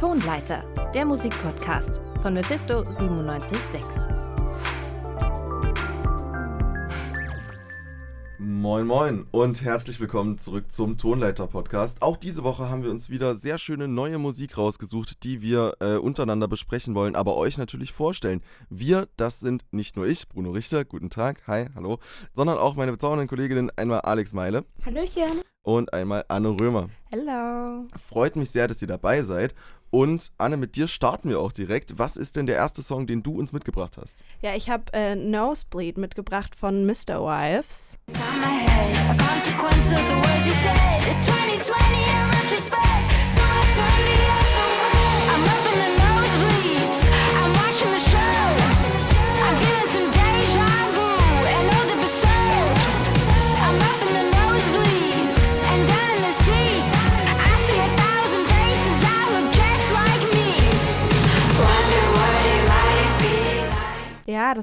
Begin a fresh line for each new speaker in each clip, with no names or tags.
Tonleiter, der Musikpodcast von Mephisto 976.
Moin Moin und herzlich willkommen zurück zum Tonleiter Podcast. Auch diese Woche haben wir uns wieder sehr schöne neue Musik rausgesucht, die wir äh, untereinander besprechen wollen, aber euch natürlich vorstellen. Wir, das sind nicht nur ich, Bruno Richter, guten Tag, hi, hallo, sondern auch meine bezaubernden Kolleginnen, einmal Alex Meile.
Hallöchen.
Und einmal Anne Römer.
Hello.
Freut mich sehr, dass ihr dabei seid. Und Anne, mit dir starten wir auch direkt. Was ist denn der erste Song, den du uns mitgebracht hast?
Ja, ich habe äh, Nosebleed mitgebracht von Mr. Wives. Ja,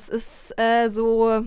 ist äh, so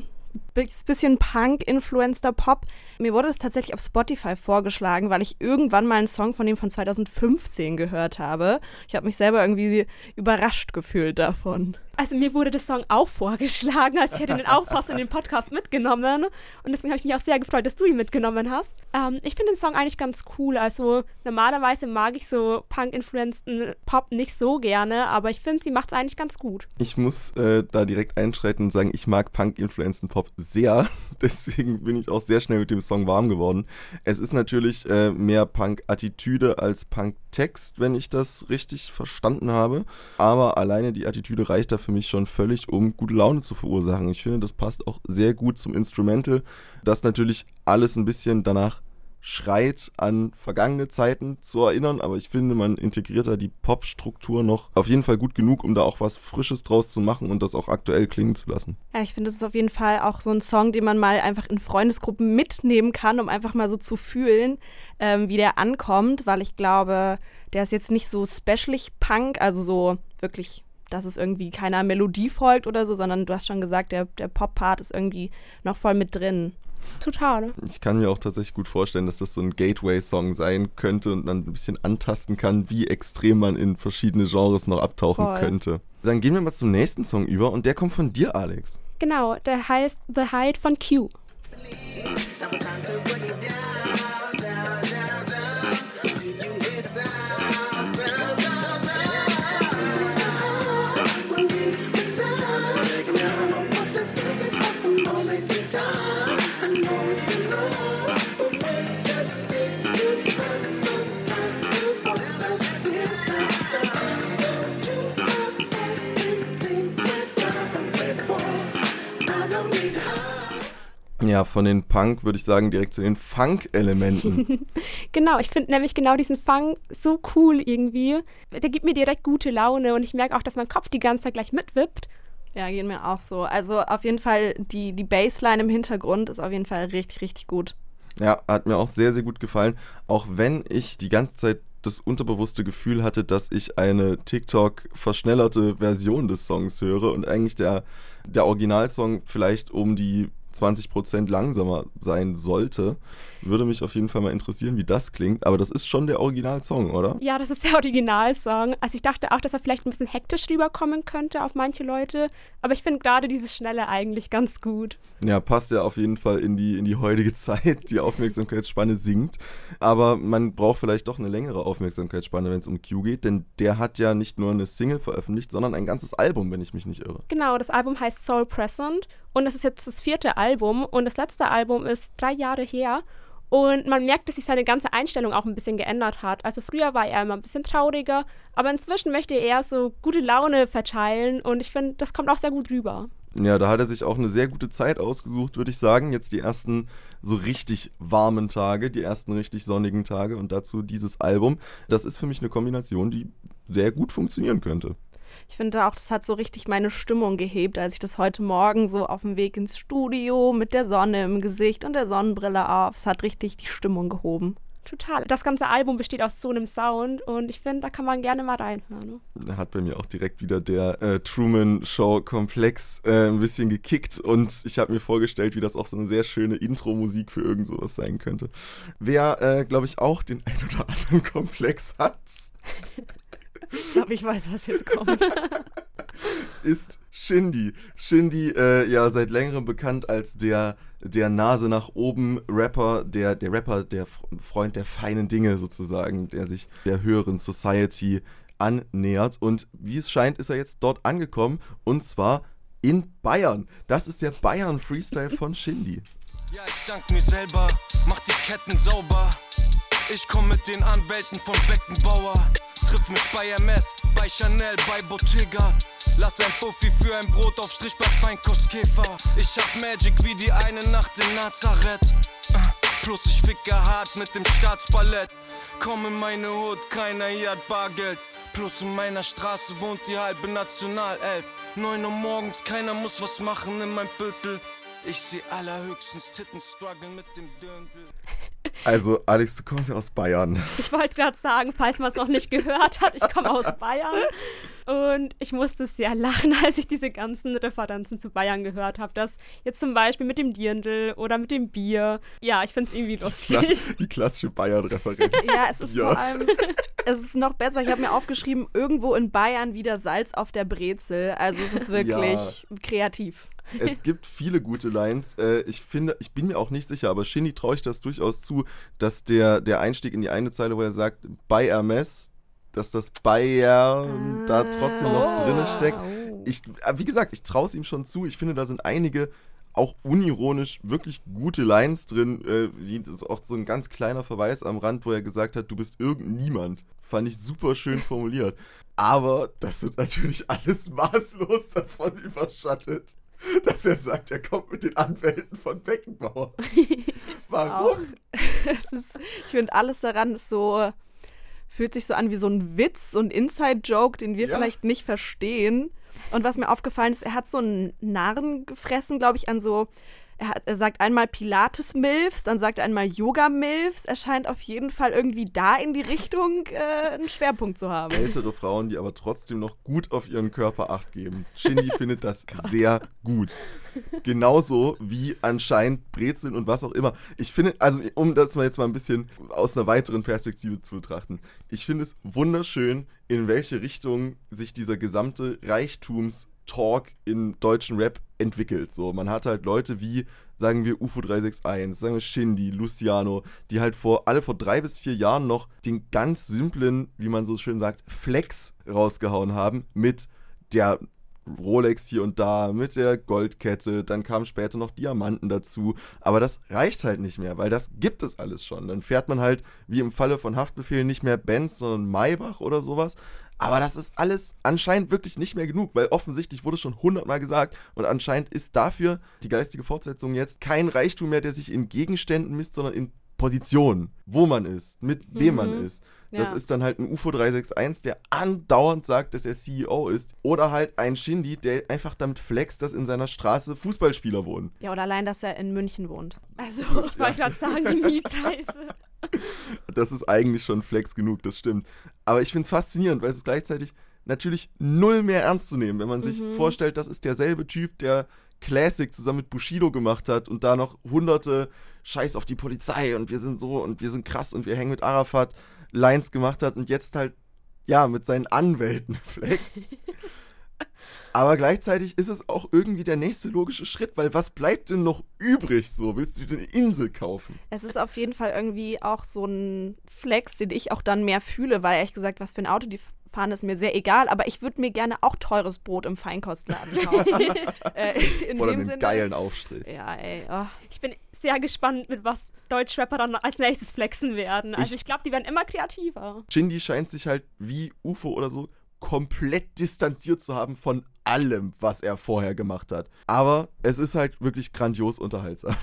bisschen Punk-influencer Pop. Mir wurde das tatsächlich auf Spotify vorgeschlagen, weil ich irgendwann mal einen Song von dem von 2015 gehört habe. Ich habe mich selber irgendwie überrascht gefühlt davon.
Also mir wurde der Song auch vorgeschlagen, also ich hätte den auch fast in den Podcast mitgenommen und deswegen habe ich mich auch sehr gefreut, dass du ihn mitgenommen hast. Ähm, ich finde den Song eigentlich ganz cool, also normalerweise mag ich so Punk-influenceden Pop nicht so gerne, aber ich finde, sie macht es eigentlich ganz gut.
Ich muss äh, da direkt einschreiten und sagen, ich mag Punk-influenceden Pop sehr, deswegen bin ich auch sehr schnell mit dem Song warm geworden. Es ist natürlich äh, mehr Punk-Attitüde als Punk-Text, wenn ich das richtig verstanden habe, aber alleine die Attitüde reicht dafür für mich schon völlig, um gute Laune zu verursachen. Ich finde, das passt auch sehr gut zum Instrumental, das natürlich alles ein bisschen danach schreit, an vergangene Zeiten zu erinnern, aber ich finde, man integriert da die Pop-Struktur noch auf jeden Fall gut genug, um da auch was Frisches draus zu machen und das auch aktuell klingen zu lassen.
Ja, ich finde, das ist auf jeden Fall auch so ein Song, den man mal einfach in Freundesgruppen mitnehmen kann, um einfach mal so zu fühlen, ähm, wie der ankommt, weil ich glaube, der ist jetzt nicht so specialig Punk, also so wirklich dass es irgendwie keiner Melodie folgt oder so, sondern du hast schon gesagt, der, der Pop-Part ist irgendwie noch voll mit drin.
Total.
Ich kann mir auch tatsächlich gut vorstellen, dass das so ein Gateway-Song sein könnte und man ein bisschen antasten kann, wie extrem man in verschiedene Genres noch abtauchen Voll. könnte. Dann gehen wir mal zum nächsten Song über und der kommt von dir, Alex.
Genau, der heißt The Hide von Q.
Ja, von den Punk würde ich sagen direkt zu den Funk-Elementen.
genau, ich finde nämlich genau diesen Funk so cool irgendwie. Der gibt mir direkt gute Laune und ich merke auch, dass mein Kopf die ganze Zeit gleich mitwippt.
Ja, gehen mir auch so. Also auf jeden Fall, die, die Bassline im Hintergrund ist auf jeden Fall richtig, richtig gut.
Ja, hat mir auch sehr, sehr gut gefallen. Auch wenn ich die ganze Zeit das unterbewusste Gefühl hatte, dass ich eine TikTok-verschnellerte Version des Songs höre und eigentlich der, der Originalsong vielleicht um die 20% langsamer sein sollte. Würde mich auf jeden Fall mal interessieren, wie das klingt. Aber das ist schon der Originalsong, oder?
Ja, das ist der Originalsong. Also ich dachte auch, dass er vielleicht ein bisschen hektisch rüberkommen könnte auf manche Leute. Aber ich finde gerade dieses Schnelle eigentlich ganz gut.
Ja, passt ja auf jeden Fall in die, in die heutige Zeit. Die Aufmerksamkeitsspanne sinkt. Aber man braucht vielleicht doch eine längere Aufmerksamkeitsspanne, wenn es um Q geht. Denn der hat ja nicht nur eine Single veröffentlicht, sondern ein ganzes Album, wenn ich mich nicht irre.
Genau, das Album heißt Soul Present. Und das ist jetzt das vierte Album. Und das letzte Album ist drei Jahre her. Und man merkt, dass sich seine ganze Einstellung auch ein bisschen geändert hat. Also früher war er immer ein bisschen trauriger, aber inzwischen möchte er so gute Laune verteilen und ich finde, das kommt auch sehr gut rüber.
Ja, da hat er sich auch eine sehr gute Zeit ausgesucht, würde ich sagen. Jetzt die ersten so richtig warmen Tage, die ersten richtig sonnigen Tage und dazu dieses Album. Das ist für mich eine Kombination, die sehr gut funktionieren könnte.
Ich finde auch, das hat so richtig meine Stimmung gehebt, als ich das heute Morgen so auf dem Weg ins Studio mit der Sonne im Gesicht und der Sonnenbrille auf. Es hat richtig die Stimmung gehoben.
Total. Das ganze Album besteht aus so einem Sound und ich finde, da kann man gerne mal reinhören.
Ne? Hat bei mir auch direkt wieder der äh, Truman Show Komplex äh, ein bisschen gekickt und ich habe mir vorgestellt, wie das auch so eine sehr schöne Intro-Musik für irgend sowas sein könnte. Wer, äh, glaube ich, auch den ein oder anderen Komplex hat,
Ich glaube, ich weiß, was jetzt kommt.
ist Shindy. Shindy, äh, ja, seit längerem bekannt als der, der Nase nach oben Rapper, der, der Rapper, der Freund der feinen Dinge sozusagen, der sich der höheren Society annähert. Und wie es scheint, ist er jetzt dort angekommen und zwar in Bayern. Das ist der Bayern Freestyle von Shindy.
Ja, ich dank mir selber, mach die Ketten sauber. Ich komm mit den Anwälten von Beckenbauer. Triff mich bei MS, bei Chanel, bei Bottega. Lass ein Puffi für ein Brot auf Strich bei Feinkostkäfer. Ich hab Magic wie die eine Nacht in Nazareth. Plus ich ficke hart mit dem Staatsballett. Komm in meine Hut, keiner hier hat Bargeld. Plus in meiner Straße wohnt die halbe Nationalelf. 9 Uhr morgens, keiner muss was machen in meinem Viertel. Ich seh allerhöchstens Titten strugglen mit dem Dirndl.
Also, Alex, du kommst ja aus Bayern.
Ich wollte gerade sagen, falls man es noch nicht gehört hat, ich komme aus Bayern. Und ich musste sehr lachen, als ich diese ganzen Referenzen zu Bayern gehört habe. Das jetzt zum Beispiel mit dem Dirndl oder mit dem Bier. Ja, ich finde es irgendwie lustig.
Klass, die klassische Bayern-Referenz.
Ja, es ist ja. vor allem, es ist noch besser. Ich habe mir aufgeschrieben, irgendwo in Bayern wieder Salz auf der Brezel. Also es ist wirklich ja. kreativ.
Es gibt viele gute Lines. Äh, ich finde, ich bin mir auch nicht sicher, aber Shindy traue ich das durchaus zu, dass der, der Einstieg in die eine Zeile, wo er sagt, bei Hermes, dass das Bayern ah, da trotzdem noch oh. drin steckt. Ich, äh, wie gesagt, ich traue es ihm schon zu. Ich finde, da sind einige auch unironisch wirklich gute Lines drin, äh, wie auch so ein ganz kleiner Verweis am Rand, wo er gesagt hat, du bist irgendniemand. Fand ich super schön formuliert. Aber das wird natürlich alles maßlos davon überschattet, dass er sagt, er kommt mit den Anwälten von Beckenbauer. Warum?
Ist, ich finde, alles daran ist so, fühlt sich so an wie so ein Witz, so ein Inside-Joke, den wir ja. vielleicht nicht verstehen. Und was mir aufgefallen ist, er hat so einen Narren gefressen, glaube ich, an so er, hat, er sagt einmal Pilates-Milfs, dann sagt er einmal Yoga-Milfs. Er scheint auf jeden Fall irgendwie da in die Richtung äh, einen Schwerpunkt zu haben.
Ältere Frauen, die aber trotzdem noch gut auf ihren Körper acht geben. Shindy findet das sehr gut. Genauso wie anscheinend Brezeln und was auch immer. Ich finde, also um das mal jetzt mal ein bisschen aus einer weiteren Perspektive zu betrachten, ich finde es wunderschön, in welche Richtung sich dieser gesamte Reichtums Talk im deutschen Rap entwickelt. So, man hat halt Leute wie, sagen wir, UFO 361, sagen wir Shindy, Luciano, die halt vor, alle vor drei bis vier Jahren noch den ganz simplen, wie man so schön sagt, Flex rausgehauen haben mit der Rolex hier und da, mit der Goldkette, dann kamen später noch Diamanten dazu. Aber das reicht halt nicht mehr, weil das gibt es alles schon. Dann fährt man halt, wie im Falle von Haftbefehl, nicht mehr Benz, sondern Maybach oder sowas. Aber das ist alles anscheinend wirklich nicht mehr genug, weil offensichtlich wurde schon hundertmal gesagt und anscheinend ist dafür die geistige Fortsetzung jetzt kein Reichtum mehr, der sich in Gegenständen misst, sondern in Positionen, wo man ist, mit wem mhm. man ist. Das ja. ist dann halt ein UFO 361, der andauernd sagt, dass er CEO ist. Oder halt ein Shindy, der einfach damit flext, dass in seiner Straße Fußballspieler wohnen.
Ja, oder allein, dass er in München wohnt.
Also, ich wollte gerade sagen, die Mietpreise.
Das ist eigentlich schon Flex genug, das stimmt. Aber ich finde es faszinierend, weil es ist gleichzeitig natürlich null mehr ernst zu nehmen, wenn man sich mhm. vorstellt, das ist derselbe Typ, der Classic zusammen mit Bushido gemacht hat und da noch hunderte Scheiß auf die Polizei und wir sind so und wir sind krass und wir hängen mit Arafat Lines gemacht hat und jetzt halt, ja, mit seinen Anwälten flex. Aber gleichzeitig ist es auch irgendwie der nächste logische Schritt, weil was bleibt denn noch übrig so? Willst du dir eine Insel kaufen?
Es ist auf jeden Fall irgendwie auch so ein Flex, den ich auch dann mehr fühle, weil ehrlich gesagt, was für ein Auto die fahren, ist mir sehr egal, aber ich würde mir gerne auch teures Brot im Feinkostladen kaufen.
äh, Oder einen Sinne. geilen Aufstrich.
Ja, ey. Oh.
Ich bin sehr gespannt, mit was Deutschrapper dann als nächstes flexen werden. Also ich, ich glaube, die werden immer kreativer.
Shindy scheint sich halt wie UFO oder so komplett distanziert zu haben von allem, was er vorher gemacht hat. Aber es ist halt wirklich grandios unterhaltsam.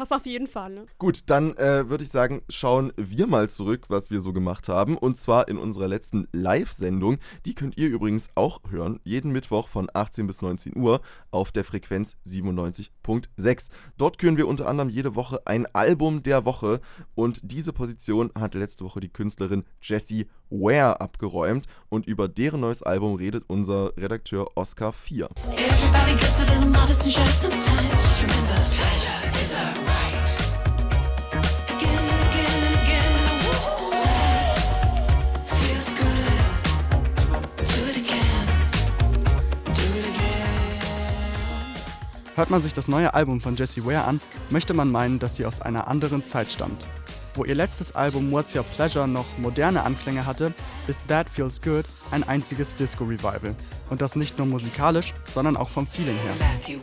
Das auf jeden Fall. Ne?
Gut, dann äh, würde ich sagen, schauen wir mal zurück, was wir so gemacht haben. Und zwar in unserer letzten Live-Sendung. Die könnt ihr übrigens auch hören, jeden Mittwoch von 18 bis 19 Uhr auf der Frequenz 97.6. Dort küren wir unter anderem jede Woche ein Album der Woche. Und diese Position hat letzte Woche die Künstlerin Jessie Ware abgeräumt. Und über deren neues Album redet unser Redakteur Oscar 4. Everybody gets a little modest and sometimes. Remember, pleasure
Hört man sich das neue Album von Jessie Ware an, möchte man meinen, dass sie aus einer anderen Zeit stammt. Wo ihr letztes Album What's Your Pleasure noch moderne Anklänge hatte, ist That Feels Good ein einziges Disco-Revival. Und das nicht nur musikalisch, sondern auch vom Feeling her.
Matthew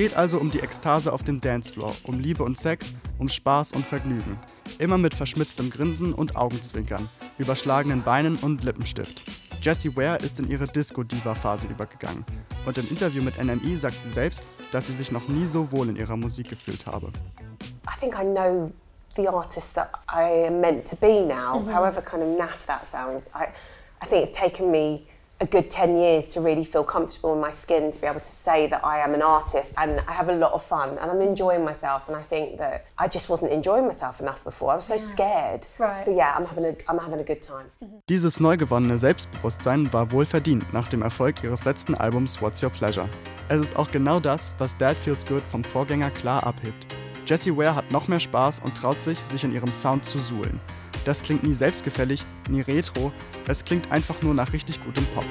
geht also um die Ekstase auf dem Dancefloor, um Liebe und Sex, um Spaß und Vergnügen. Immer mit verschmitztem Grinsen und Augenzwinkern, überschlagenen Beinen und Lippenstift. Jessie Ware ist in ihre Disco-Diva-Phase übergegangen. Und im Interview mit NME sagt sie selbst, dass sie sich noch nie so wohl in ihrer Musik gefühlt habe.
I think I know the artist that I am meant to be now, however kind of naff that sounds. I, I think it's taken me a good 10 years to really feel comfortable in my skin to be able to say that I am an artist and I have a lot of fun and I'm enjoying myself and I think that I just wasn't enjoying myself enough before. I was so scared.
Right.
So yeah, I'm having a I'm having a good time.
Dieses neu gewonnene Selbstbewusstsein war wohl verdient nach dem Erfolg ihres letzten Albums What's Your Pleasure. Es ist auch genau das, was Dad Feels Good vom Vorgänger klar abhebt. Jessie Ware hat noch mehr Spaß und traut sich, sich in ihrem Sound zu suhlen. Das klingt nie selbstgefällig, nie retro, es klingt einfach nur nach richtig gutem Pop.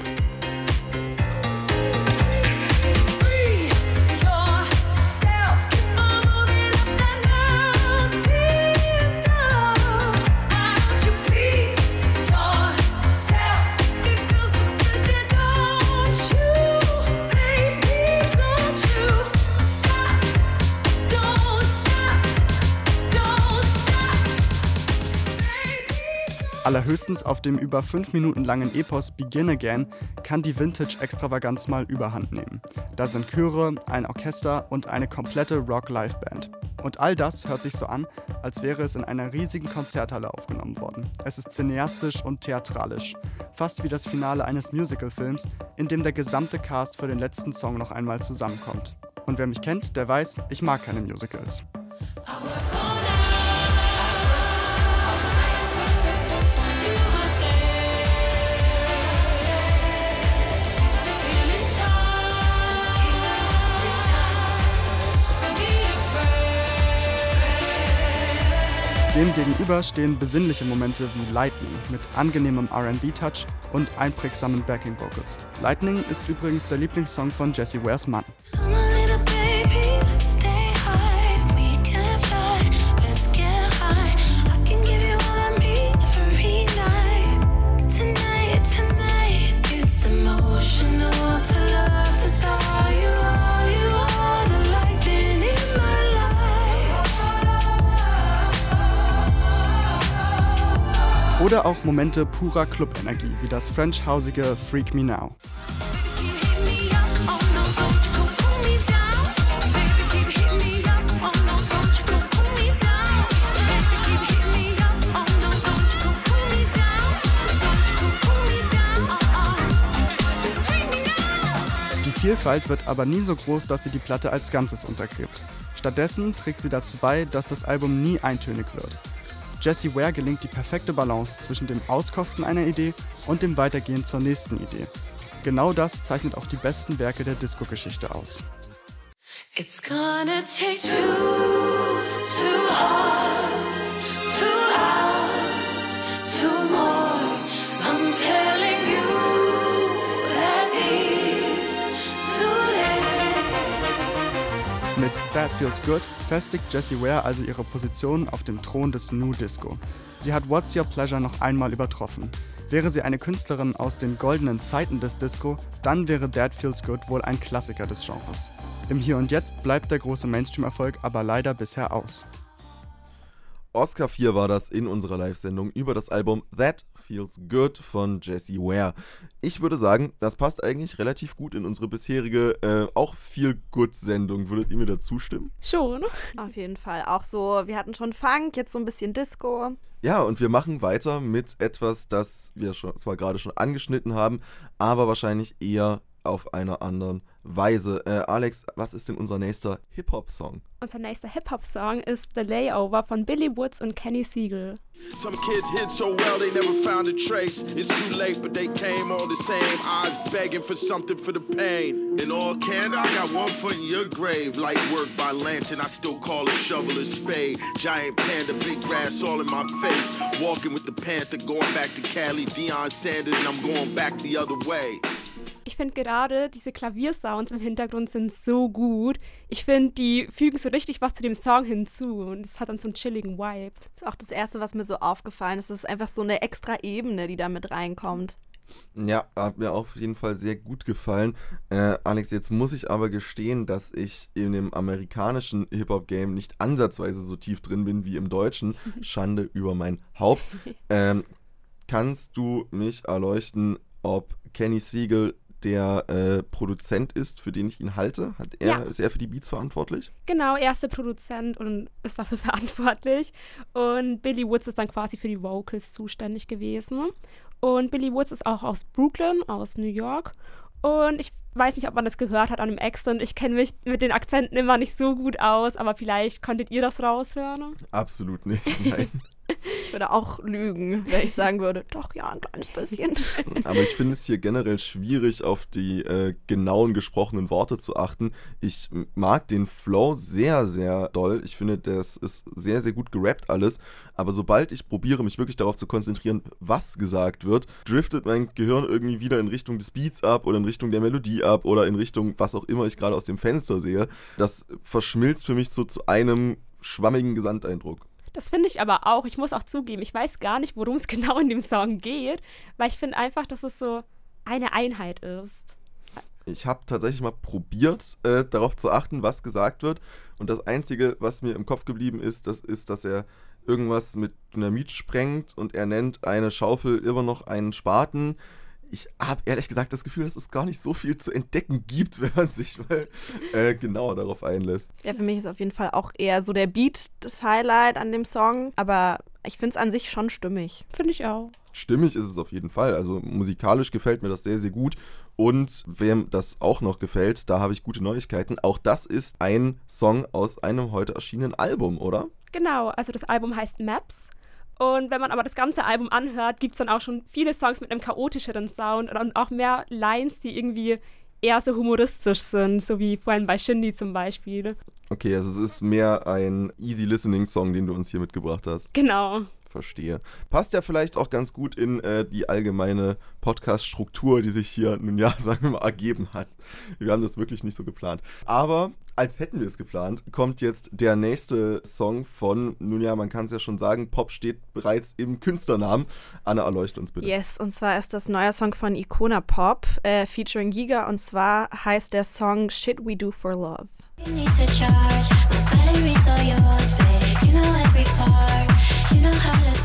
Allerhöchstens auf dem über 5 Minuten langen Epos Begin Again kann die Vintage-Extravaganz mal überhand nehmen. Da sind Chöre, ein Orchester und eine komplette Rock-Live-Band. Und all das hört sich so an, als wäre es in einer riesigen Konzerthalle aufgenommen worden. Es ist cineastisch und theatralisch. Fast wie das Finale eines Musicalfilms, in dem der gesamte Cast für den letzten Song noch einmal zusammenkommt. Und wer mich kennt, der weiß, ich mag keine Musicals.
Afraid.
Demgegenüber stehen besinnliche Momente wie Lightning mit angenehmem RB-Touch und einprägsamen Backing-Vocals. Lightning ist übrigens der Lieblingssong von Jessie Wares Mann.
Down. Don't you go pull me down. Uh-uh. Bring me down.
Die Vielfalt wird aber nie so groß, dass sie die Platte als Ganzes untergräbt. Stattdessen trägt sie dazu bei, dass das Album nie eintönig wird. Jessie Ware gelingt die perfekte Balance zwischen dem Auskosten einer Idee und dem Weitergehen zur nächsten Idee. Genau das zeichnet auch die besten Werke der Disco-Geschichte aus.
It's gonna take two, two hearts, That
Feels Good festigt Jessie Ware also ihre Position auf dem Thron des New Disco. Sie hat What's Your Pleasure noch einmal übertroffen. Wäre sie eine Künstlerin aus den goldenen Zeiten des Disco, dann wäre That Feels Good wohl ein Klassiker des Genres. Im Hier und Jetzt bleibt der große Mainstream-Erfolg aber leider bisher aus.
Oscar 4 war das in unserer Live-Sendung über das Album That Feels Good von Jessie Ware. Ich würde sagen, das passt eigentlich relativ gut in unsere bisherige, äh, auch viel Good-Sendung. Würdet ihr mir da zustimmen?
Schon.
Auf jeden Fall. Auch so, wir hatten schon Funk, jetzt so ein bisschen Disco.
Ja, und wir machen weiter mit etwas, das wir schon, zwar gerade schon angeschnitten haben, aber wahrscheinlich eher auf einer anderen Weise. Äh, Alex, was ist denn unser nächster Hip-Hop-Song?
Unser nächster Hip-Hop-Song ist The Layover von Billy Woods und Kenny Siegel.
Some kids hid so well they never found a trace. It's too late, but they came all the same. Eyes begging for something for the pain. In all candor, I got one foot in your grave. Light work by lantern, I still call a shovel a spade. Giant panda, big grass all in my face. Walking with the panther, going back to Cali, Deion Sanders, and I'm going back the other way.
Ich finde gerade diese Klaviersounds im Hintergrund sind so gut. Ich finde, die fügen so richtig was zu dem Song hinzu und es hat dann so einen chilligen Vibe.
Das ist auch das Erste, was mir so aufgefallen ist. Das ist einfach so eine extra Ebene, die da mit reinkommt.
Ja, hat mir auf jeden Fall sehr gut gefallen. Äh, Alex, jetzt muss ich aber gestehen, dass ich in dem amerikanischen Hip-Hop-Game nicht ansatzweise so tief drin bin wie im deutschen. Schande über mein Haupt. Ähm, kannst du mich erleuchten, ob Kenny Siegel der äh, Produzent ist, für den ich ihn halte? Hat er,
Ja.
Ist er für die Beats verantwortlich?
Genau, er ist der Produzent und ist dafür verantwortlich. Und Billy Woods ist dann quasi für die Vocals zuständig gewesen. Und Billy Woods ist auch aus Brooklyn, aus New York. Und ich weiß nicht, ob man das gehört hat an dem Accent. Ich kenne mich mit den Akzenten immer nicht so gut aus, aber vielleicht konntet ihr das raushören.
Absolut nicht, nein.
Ich würde auch lügen, wenn ich sagen würde, doch ja, ein kleines bisschen.
Aber ich finde es hier generell schwierig, auf die äh, genauen gesprochenen Worte zu achten. Ich mag den Flow sehr, sehr doll. Ich finde, das ist sehr, sehr gut gerappt alles. Aber sobald ich probiere, mich wirklich darauf zu konzentrieren, was gesagt wird, driftet mein Gehirn irgendwie wieder in Richtung des Beats ab oder in Richtung der Melodie ab oder in Richtung, was auch immer ich gerade aus dem Fenster sehe. Das verschmilzt für mich so zu einem schwammigen Gesamteindruck.
Das finde ich aber auch. Ich muss auch zugeben, ich weiß gar nicht, worum es genau in dem Song geht, weil ich finde einfach, dass es so eine Einheit ist.
Ich habe tatsächlich mal probiert, äh, darauf zu achten, was gesagt wird. Und das Einzige, was mir im Kopf geblieben ist, das ist, dass er irgendwas mit Dynamit sprengt und er nennt eine Schaufel immer noch einen Spaten. Ich habe ehrlich gesagt das Gefühl, dass es gar nicht so viel zu entdecken gibt, wenn man sich mal äh, genauer darauf einlässt.
Ja, für mich ist auf jeden Fall auch eher so der Beat das Highlight an dem Song. Aber ich finde es an sich schon stimmig.
Finde ich auch.
Stimmig ist es auf jeden Fall. Also musikalisch gefällt mir das sehr, sehr gut. Und wem das auch noch gefällt, da habe ich gute Neuigkeiten. Auch das ist ein Song aus einem heute erschienenen Album, oder?
Genau, also das Album heißt Maps. Und wenn man aber das ganze Album anhört, gibt es dann auch schon viele Songs mit einem chaotischeren Sound und auch mehr Lines, die irgendwie eher so humoristisch sind, so wie vorhin bei Shindy zum Beispiel.
Okay, also es ist mehr ein easy listening Song, den du uns hier mitgebracht hast.
Genau.
Verstehe. Passt ja vielleicht auch ganz gut in äh, die allgemeine Podcast-Struktur, die sich hier nun ja, sagen wir mal, ergeben hat. Wir haben das wirklich nicht so geplant. Aber als hätten wir es geplant, kommt jetzt der nächste Song von, nun ja, man kann es ja schon sagen, Pop steht bereits im Künstlernamen. Anna, erleuchte uns bitte.
Yes, und zwar ist das neuer Song von Icona Pop äh, featuring Giga und zwar heißt der Song Shit We Do for Love.
You need to charge. My battery's all yours, babe. You know know how to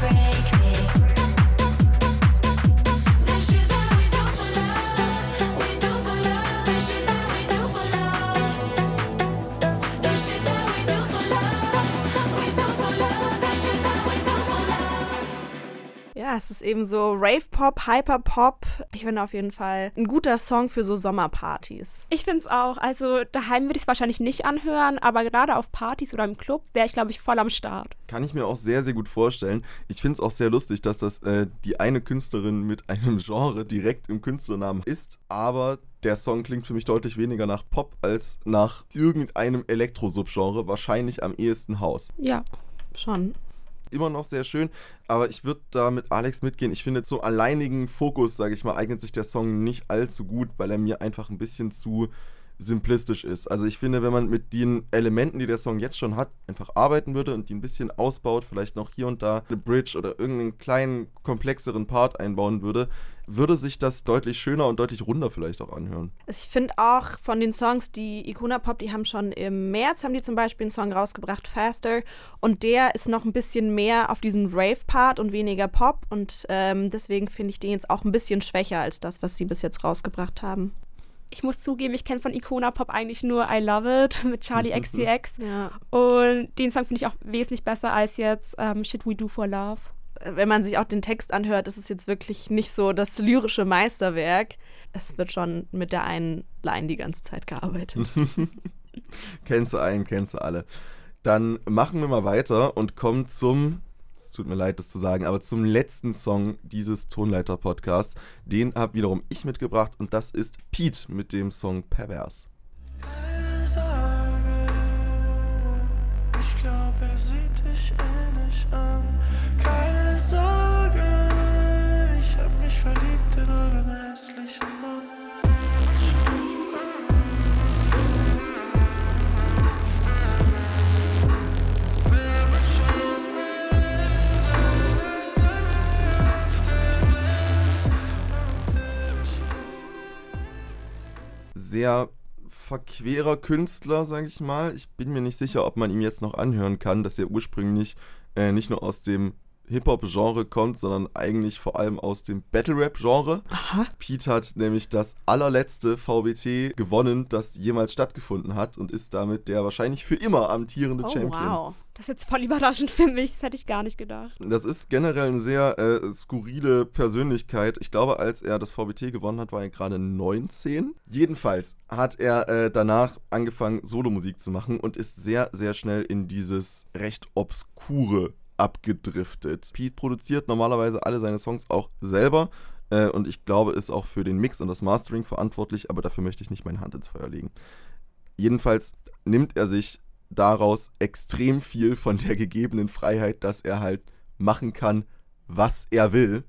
Ja, es ist eben so Rave-Pop, Hyper-Pop. Ich finde auf jeden Fall ein guter Song für so Sommerpartys.
Ich finde es auch. Also daheim würde ich es wahrscheinlich nicht anhören, aber gerade auf Partys oder im Club wäre ich, glaube ich, voll am Start.
Kann ich mir auch sehr, sehr gut vorstellen. Ich finde es auch sehr lustig, dass das äh, die eine Künstlerin mit einem Genre direkt im Künstlernamen ist, aber der Song klingt für mich deutlich weniger nach Pop als nach irgendeinem Elektro-Subgenre, wahrscheinlich am ehesten Haus.
Ja.
Schon.
Immer noch sehr schön, aber ich würde da mit Alex mitgehen. Ich finde, zum alleinigen Fokus, sage ich mal, eignet sich der Song nicht allzu gut, weil er mir einfach ein bisschen zu simplistisch ist. Also ich finde, wenn man mit den Elementen, die der Song jetzt schon hat, einfach arbeiten würde und die ein bisschen ausbaut, vielleicht noch hier und da eine Bridge oder irgendeinen kleinen, komplexeren Part einbauen würde, würde sich das deutlich schöner und deutlich runder vielleicht auch anhören.
Ich finde auch von den Songs, die Icona Pop, die haben schon im März, haben die zum Beispiel einen Song rausgebracht, Faster. Und der ist noch ein bisschen mehr auf diesen Rave-Part und weniger Pop. Und ähm, deswegen finde ich den jetzt auch ein bisschen schwächer als das, was sie bis jetzt rausgebracht haben.
Ich muss zugeben, ich kenne von Icona Pop eigentlich nur I Love It mit Charlie XCX.
Ja.
Und den Song finde ich auch wesentlich besser als jetzt ähm, Shit We Do for Love.
Wenn man sich auch den Text anhört, ist es jetzt wirklich nicht so das lyrische Meisterwerk. Es wird schon mit der einen Line die ganze Zeit gearbeitet.
kennst du einen, kennst du alle. Dann machen wir mal weiter und kommen zum, es tut mir leid, das zu sagen, aber zum letzten Song dieses Tonleiter-Podcasts. Den habe wiederum ich mitgebracht und das ist Pete mit dem Song Pervers.
Ich glaube, er sieht dich eh
Sehr verquerer Künstler, sage ich mal. Ich bin mir nicht sicher, ob man ihm jetzt noch anhören kann, dass er ursprünglich äh, nicht nur aus dem Hip-Hop-Genre kommt, sondern eigentlich vor allem aus dem Battle-Rap-Genre. Pete hat nämlich das allerletzte VBT gewonnen, das jemals stattgefunden hat und ist damit der wahrscheinlich für immer amtierende
Oh,
Champion.
wow. Das ist jetzt voll überraschend für mich. Das hätte ich gar nicht gedacht.
Das ist generell eine sehr äh, skurrile Persönlichkeit. Ich glaube, als er das VBT gewonnen hat, war er gerade 19. Jedenfalls hat er äh, danach angefangen, Solomusik zu machen und ist sehr, sehr schnell in dieses recht obskure abgedriftet. Pete produziert normalerweise alle seine Songs auch selber äh, und ich glaube, ist auch für den Mix und das Mastering verantwortlich, aber dafür möchte ich nicht meine Hand ins Feuer legen. Jedenfalls nimmt er sich daraus extrem viel von der gegebenen Freiheit, dass er halt machen kann, was er will.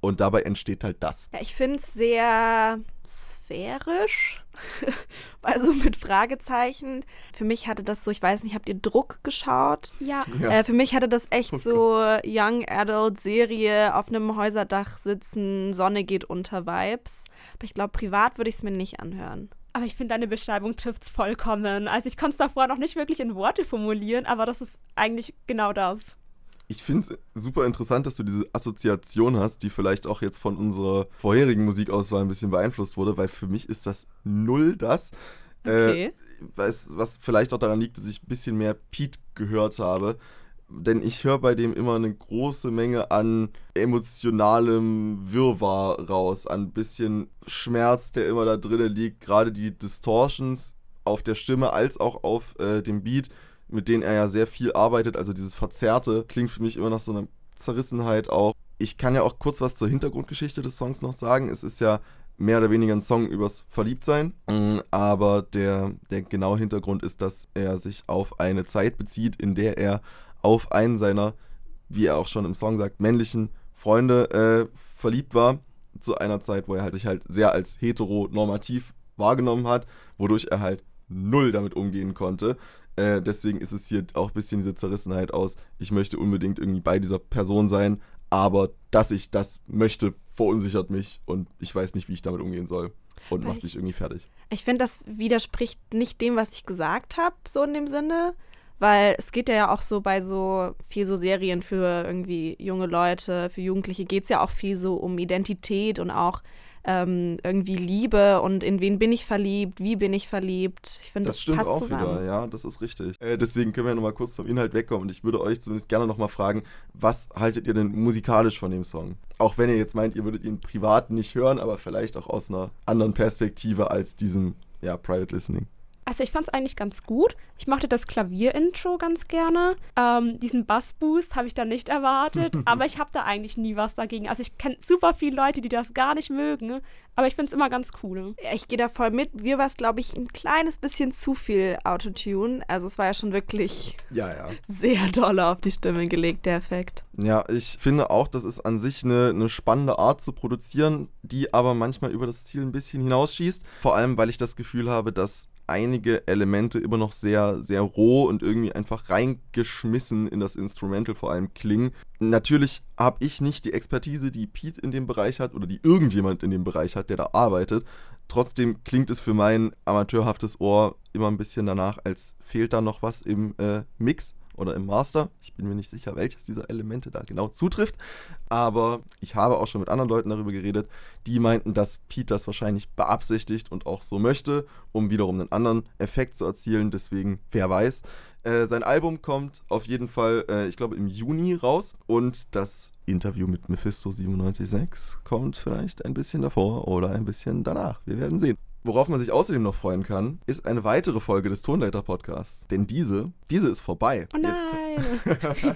Und dabei entsteht halt das.
Ja, ich finde es sehr sphärisch, also mit Fragezeichen. Für mich hatte das so, ich weiß nicht, habt ihr Druck geschaut?
Ja.
Ja.
Äh, für mich hatte das echt
Oh
so Young Adult Serie auf einem Häuserdach sitzen, Sonne geht unter Vibes. Aber ich glaube, privat würde ich es mir nicht anhören.
Aber ich finde, deine Beschreibung trifft es vollkommen. Also ich konnte es davor noch nicht wirklich in Worte formulieren, aber das ist eigentlich genau das.
Ich finde es super interessant, dass du diese Assoziation hast, die vielleicht auch jetzt von unserer vorherigen Musikauswahl ein bisschen beeinflusst wurde, weil für mich ist das null das.
Okay.
Äh, was, was vielleicht auch daran liegt, dass ich ein bisschen mehr Pete gehört habe. Denn ich höre bei dem immer eine große Menge an emotionalem Wirrwarr raus, an ein bisschen Schmerz, der immer da drin liegt. Gerade die Distortions auf der Stimme als auch auf äh, dem Beat, mit denen er ja sehr viel arbeitet. Also dieses Verzerrte klingt für mich immer nach so einer Zerrissenheit auch. Ich kann ja auch kurz was zur Hintergrundgeschichte des Songs noch sagen. Es ist ja mehr oder weniger ein Song übers Verliebtsein, mm, aber der, der genaue Hintergrund ist, dass er sich auf eine Zeit bezieht, in der er auf einen seiner, wie er auch schon im Song sagt, männlichen Freunde äh, verliebt war. Zu einer Zeit, wo er halt sich halt sehr als heteronormativ wahrgenommen hat, wodurch er halt null damit umgehen konnte. Äh, deswegen ist es hier auch ein bisschen diese Zerrissenheit aus, ich möchte unbedingt irgendwie bei dieser Person sein, aber dass ich das möchte, verunsichert mich und ich weiß nicht, wie ich damit umgehen soll und
Weil
macht
ich-
mich irgendwie fertig.
Ich finde, das widerspricht nicht dem, was ich gesagt habe, so in dem Sinne. Weil es geht ja auch so bei so viel so Serien für irgendwie junge Leute, für Jugendliche geht es ja auch viel so um Identität und auch ähm, irgendwie Liebe und in wen bin ich verliebt, wie bin ich verliebt. Ich finde,
Das
das,
stimmt
passt
auch
zusammen.
wieder, ja, das ist richtig. Äh, deswegen können wir nochmal kurz zum Inhalt wegkommen und ich würde euch zumindest gerne nochmal fragen, was haltet ihr denn musikalisch von dem Song? Auch wenn ihr jetzt meint, ihr würdet ihn privat nicht hören, aber vielleicht auch aus einer anderen Perspektive als diesem, ja, Private Listening.
Also ich fand es eigentlich ganz gut. Ich mochte das Klavier-Intro ganz gerne. Ähm, diesen Bassboost habe ich da nicht erwartet, aber ich habe da eigentlich nie was dagegen. Also ich kenne super viele Leute, die das gar nicht mögen, aber ich finde es immer ganz cool.
Ja, ich gehe da voll mit. Mir war es, glaube ich, ein kleines bisschen zu viel Autotune. Also es war ja schon wirklich
Ja, ja.
sehr doll auf die Stimme gelegt, der Effekt.
Ja, ich finde auch, das ist an sich eine, eine spannende Art zu produzieren, die aber manchmal über das Ziel ein bisschen hinausschießt. Vor allem, weil ich das Gefühl habe, dass einige Elemente immer noch sehr, sehr roh und irgendwie einfach reingeschmissen in das Instrumental vor allem klingen. Natürlich habe ich nicht die Expertise, die Pete in dem Bereich hat oder die irgendjemand in dem Bereich hat, der da arbeitet. Trotzdem klingt es für mein amateurhaftes Ohr immer ein bisschen danach, als fehlt da noch was im äh, Mix oder im Master. Ich bin mir nicht sicher, welches dieser Elemente da genau zutrifft. Aber ich habe auch schon mit anderen Leuten darüber geredet, die meinten, dass Pete das wahrscheinlich beabsichtigt und auch so möchte, um wiederum einen anderen Effekt zu erzielen. Deswegen, wer weiß. Äh, sein Album kommt auf jeden Fall, äh, ich glaube, im Juni raus. Und das Interview mit Mephisto 97.6 kommt vielleicht ein bisschen davor oder ein bisschen danach. Wir werden sehen. Worauf man sich außerdem noch freuen kann, ist eine weitere Folge des Tonleiter-Podcasts. Denn diese, diese ist vorbei.
Oh nein!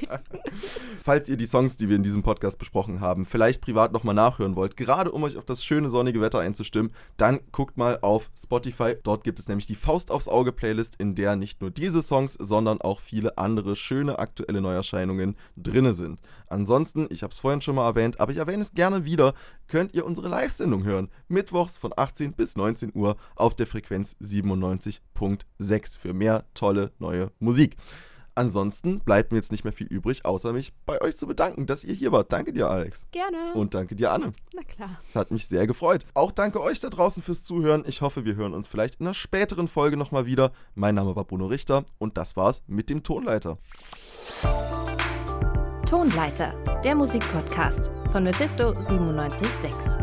Falls ihr die Songs, die wir in diesem Podcast besprochen haben, vielleicht privat nochmal nachhören wollt, gerade um euch auf das schöne sonnige Wetter einzustimmen, dann guckt mal auf Spotify. Dort gibt es nämlich die Faust aufs Auge Playlist, in der nicht nur diese Songs, sondern auch viele andere schöne aktuelle Neuerscheinungen drinne sind. Ansonsten, ich habe es vorhin schon mal erwähnt, aber ich erwähne es gerne wieder, könnt ihr unsere Live-Sendung hören. Mittwochs von 18 bis 19 Uhr auf der Frequenz 97.6 für mehr tolle neue Musik. Ansonsten bleibt mir jetzt nicht mehr viel übrig, außer mich bei euch zu bedanken, dass ihr hier wart. Danke dir, Alex.
Gerne.
Und danke dir, Anne.
Na klar.
Es hat mich sehr gefreut. Auch danke euch da draußen fürs Zuhören. Ich hoffe, wir hören uns vielleicht in einer späteren Folge nochmal wieder. Mein Name war Bruno Richter und das war's mit dem Tonleiter.
Tonleiter, der Musikpodcast von Mephisto 976.